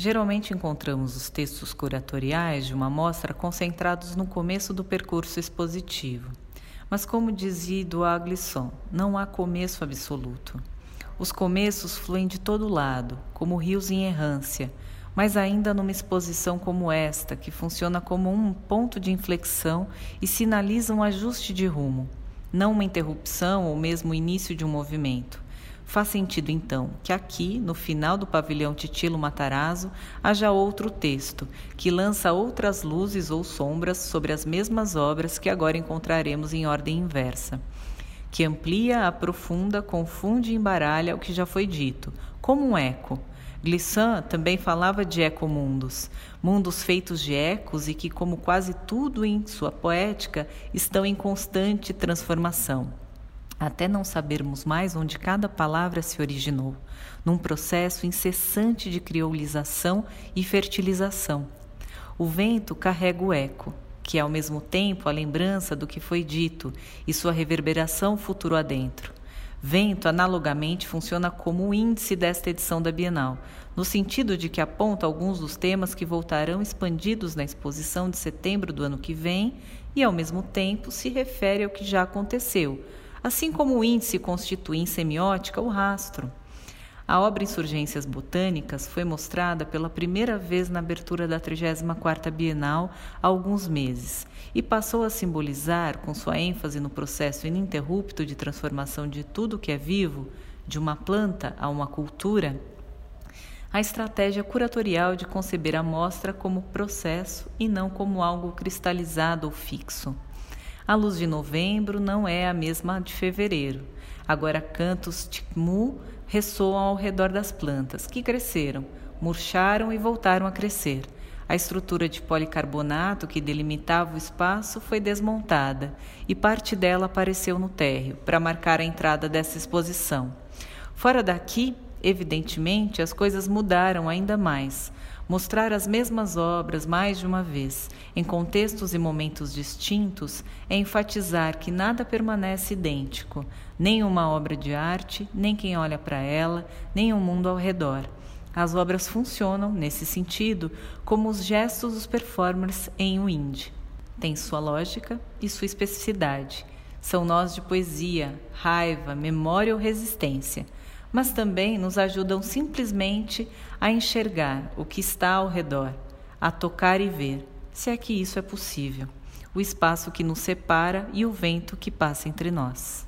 Geralmente encontramos os textos curatoriais de uma mostra concentrados no começo do percurso expositivo. Mas, como dizia Edouard não há começo absoluto. Os começos fluem de todo lado, como rios em errância, mas ainda numa exposição como esta, que funciona como um ponto de inflexão e sinaliza um ajuste de rumo, não uma interrupção ou mesmo o início de um movimento. Faz sentido, então, que aqui, no final do pavilhão Titilo Matarazzo, haja outro texto, que lança outras luzes ou sombras sobre as mesmas obras que agora encontraremos em ordem inversa, que amplia, aprofunda, confunde e embaralha o que já foi dito, como um eco. Glissant também falava de ecomundos, mundos feitos de ecos e que, como quase tudo em sua poética, estão em constante transformação até não sabermos mais onde cada palavra se originou, num processo incessante de criolização e fertilização. O vento carrega o eco, que é ao mesmo tempo a lembrança do que foi dito e sua reverberação futuro adentro. Vento, analogamente, funciona como o índice desta edição da Bienal, no sentido de que aponta alguns dos temas que voltarão expandidos na exposição de setembro do ano que vem e, ao mesmo tempo, se refere ao que já aconteceu assim como o índice constitui em semiótica o rastro. A obra Insurgências Botânicas foi mostrada pela primeira vez na abertura da 34ª Bienal há alguns meses e passou a simbolizar, com sua ênfase no processo ininterrupto de transformação de tudo que é vivo, de uma planta a uma cultura, a estratégia curatorial de conceber a mostra como processo e não como algo cristalizado ou fixo. A luz de novembro não é a mesma de fevereiro. Agora cantos tikmu ressoam ao redor das plantas, que cresceram, murcharam e voltaram a crescer. A estrutura de policarbonato que delimitava o espaço foi desmontada e parte dela apareceu no térreo para marcar a entrada dessa exposição. Fora daqui, evidentemente, as coisas mudaram ainda mais. Mostrar as mesmas obras mais de uma vez, em contextos e momentos distintos, é enfatizar que nada permanece idêntico, nem uma obra de arte, nem quem olha para ela, nem o mundo ao redor. As obras funcionam, nesse sentido, como os gestos dos performers em um indie. Tem sua lógica e sua especificidade. São nós de poesia, raiva, memória ou resistência mas também nos ajudam simplesmente a enxergar o que está ao redor, a tocar e ver, se é que isso é possível, o espaço que nos separa e o vento que passa entre nós.